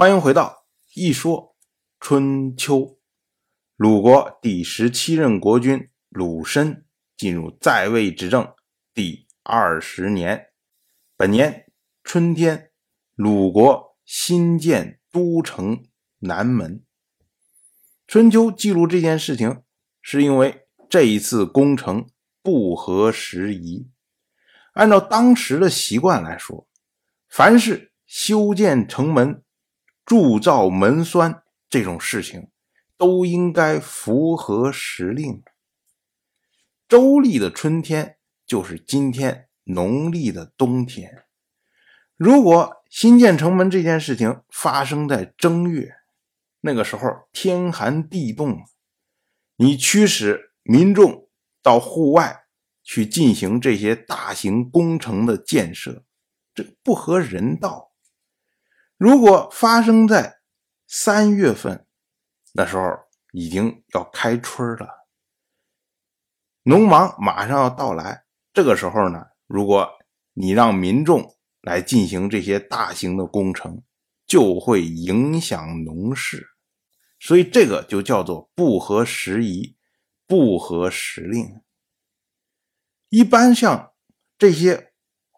欢迎回到一说春秋。鲁国第十七任国君鲁申进入在位执政第二十年，本年春天，鲁国新建都城南门。春秋记录这件事情，是因为这一次工程不合时宜。按照当时的习惯来说，凡是修建城门。铸造门栓这种事情，都应该符合时令。周历的春天就是今天农历的冬天。如果新建城门这件事情发生在正月，那个时候天寒地冻，你驱使民众到户外去进行这些大型工程的建设，这不合人道。如果发生在三月份，那时候已经要开春了，农忙马上要到来。这个时候呢，如果你让民众来进行这些大型的工程，就会影响农事，所以这个就叫做不合时宜、不合时令。一般像这些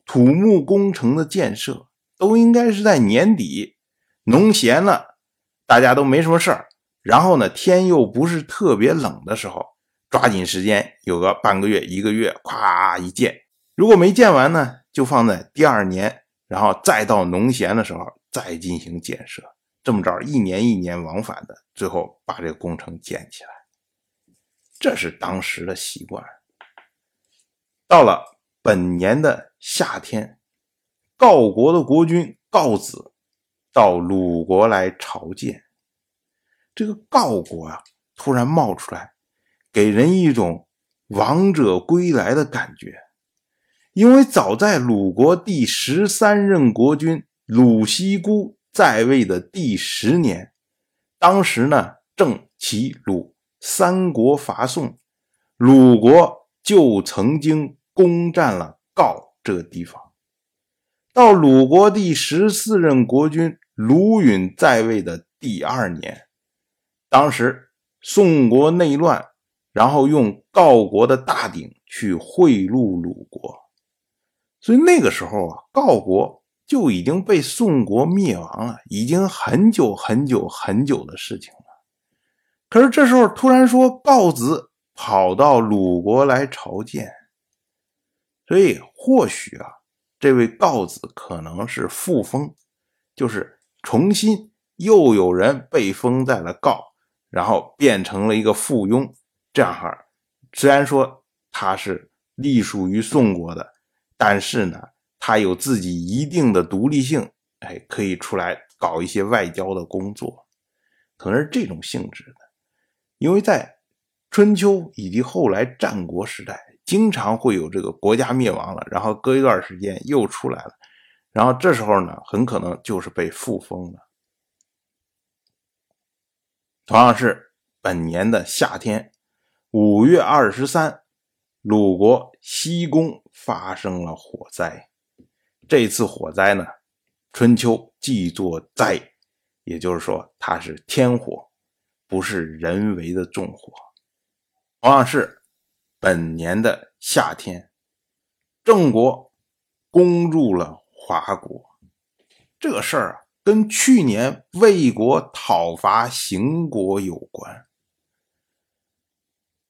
土木工程的建设。都应该是在年底，农闲了，大家都没什么事儿，然后呢，天又不是特别冷的时候，抓紧时间，有个半个月、一个月，咵一建。如果没建完呢，就放在第二年，然后再到农闲的时候再进行建设。这么着，一年一年往返的，最后把这个工程建起来。这是当时的习惯。到了本年的夏天。告国的国君告子到鲁国来朝见，这个告国啊，突然冒出来，给人一种王者归来的感觉。因为早在鲁国第十三任国君鲁西姑在位的第十年，当时呢正齐鲁三国伐宋，鲁国就曾经攻占了告这个地方。到鲁国第十四任国君鲁允在位的第二年，当时宋国内乱，然后用告国的大鼎去贿赂鲁国，所以那个时候啊，告国就已经被宋国灭亡了，已经很久很久很久的事情了。可是这时候突然说告子跑到鲁国来朝见，所以或许啊。这位告子可能是复封，就是重新又有人被封在了告，然后变成了一个附庸。这样哈，虽然说他是隶属于宋国的，但是呢，他有自己一定的独立性，哎，可以出来搞一些外交的工作，可能是这种性质的。因为在春秋以及后来战国时代。经常会有这个国家灭亡了，然后隔一段时间又出来了，然后这时候呢，很可能就是被复封了。同样是本年的夏天，五月二十三，鲁国西宫发生了火灾。这次火灾呢，春秋记作灾，也就是说它是天火，不是人为的纵火。同样是。本年的夏天，郑国攻入了华国。这事儿啊，跟去年魏国讨伐邢国有关。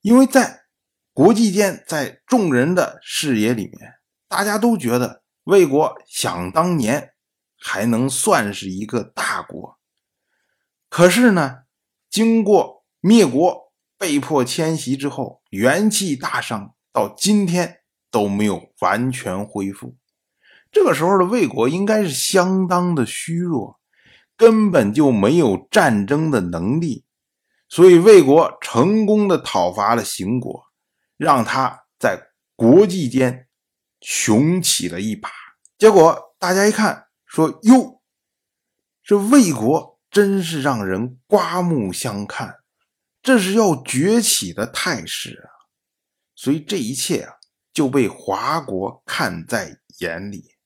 因为在国际间，在众人的视野里面，大家都觉得魏国想当年还能算是一个大国。可是呢，经过灭国。被迫迁徙之后，元气大伤，到今天都没有完全恢复。这个时候的魏国应该是相当的虚弱，根本就没有战争的能力。所以魏国成功的讨伐了邢国，让他在国际间雄起了一把。结果大家一看，说：“哟，这魏国真是让人刮目相看。”这是要崛起的态势啊，所以这一切啊就被华国看在眼里。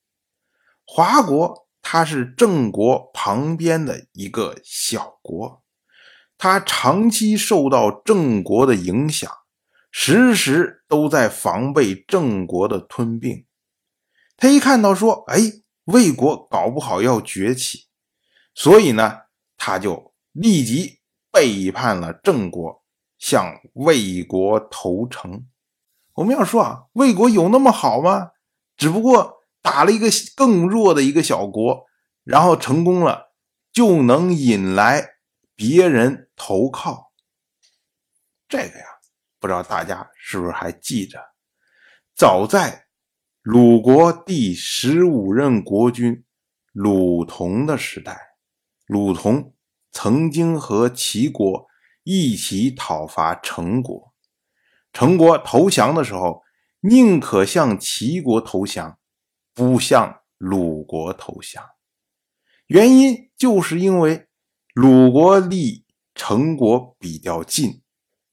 华国它是郑国旁边的一个小国，它长期受到郑国的影响，时时都在防备郑国的吞并。他一看到说，哎，魏国搞不好要崛起，所以呢，他就立即背叛了郑国，向魏国投诚。我们要说啊，魏国有那么好吗？只不过。打了一个更弱的一个小国，然后成功了，就能引来别人投靠。这个呀，不知道大家是不是还记着？早在鲁国第十五任国君鲁同的时代，鲁同曾经和齐国一起讨伐陈国，陈国投降的时候，宁可向齐国投降。不向鲁国投降，原因就是因为鲁国离陈国比较近，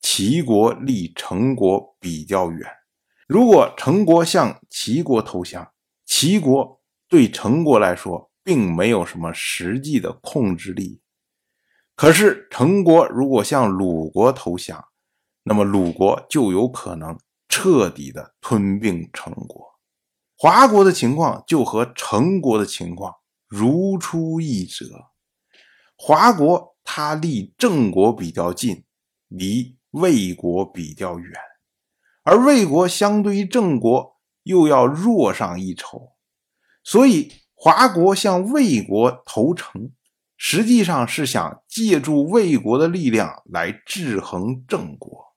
齐国离陈国比较远。如果陈国向齐国投降，齐国对陈国来说并没有什么实际的控制力。可是陈国如果向鲁国投降，那么鲁国就有可能彻底的吞并陈国。华国的情况就和陈国的情况如出一辙。华国它离郑国比较近，离魏国比较远，而魏国相对于郑国又要弱上一筹，所以华国向魏国投诚，实际上是想借助魏国的力量来制衡郑国，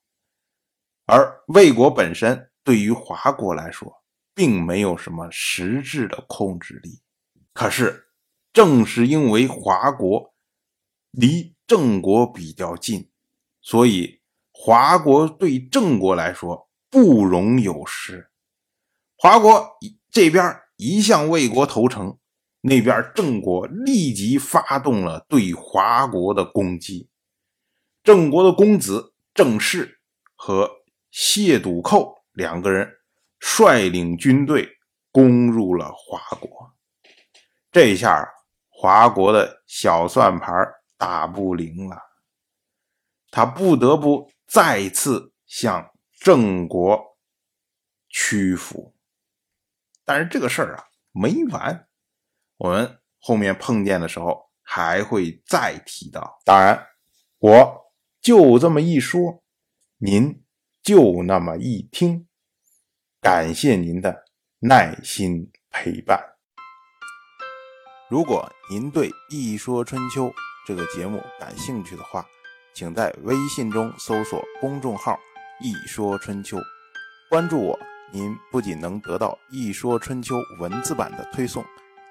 而魏国本身对于华国来说。并没有什么实质的控制力，可是正是因为华国离郑国比较近，所以华国对郑国来说不容有失。华国这边一向魏国投诚，那边郑国立即发动了对华国的攻击。郑国的公子郑氏和谢笃寇两个人。率领军队攻入了华国，这下华国的小算盘打不灵了，他不得不再次向郑国屈服。但是这个事儿啊没完，我们后面碰见的时候还会再提到。当然，我就这么一说，您就那么一听。感谢您的耐心陪伴。如果您对《一说春秋》这个节目感兴趣的话，请在微信中搜索公众号“一说春秋”，关注我。您不仅能得到《一说春秋》文字版的推送，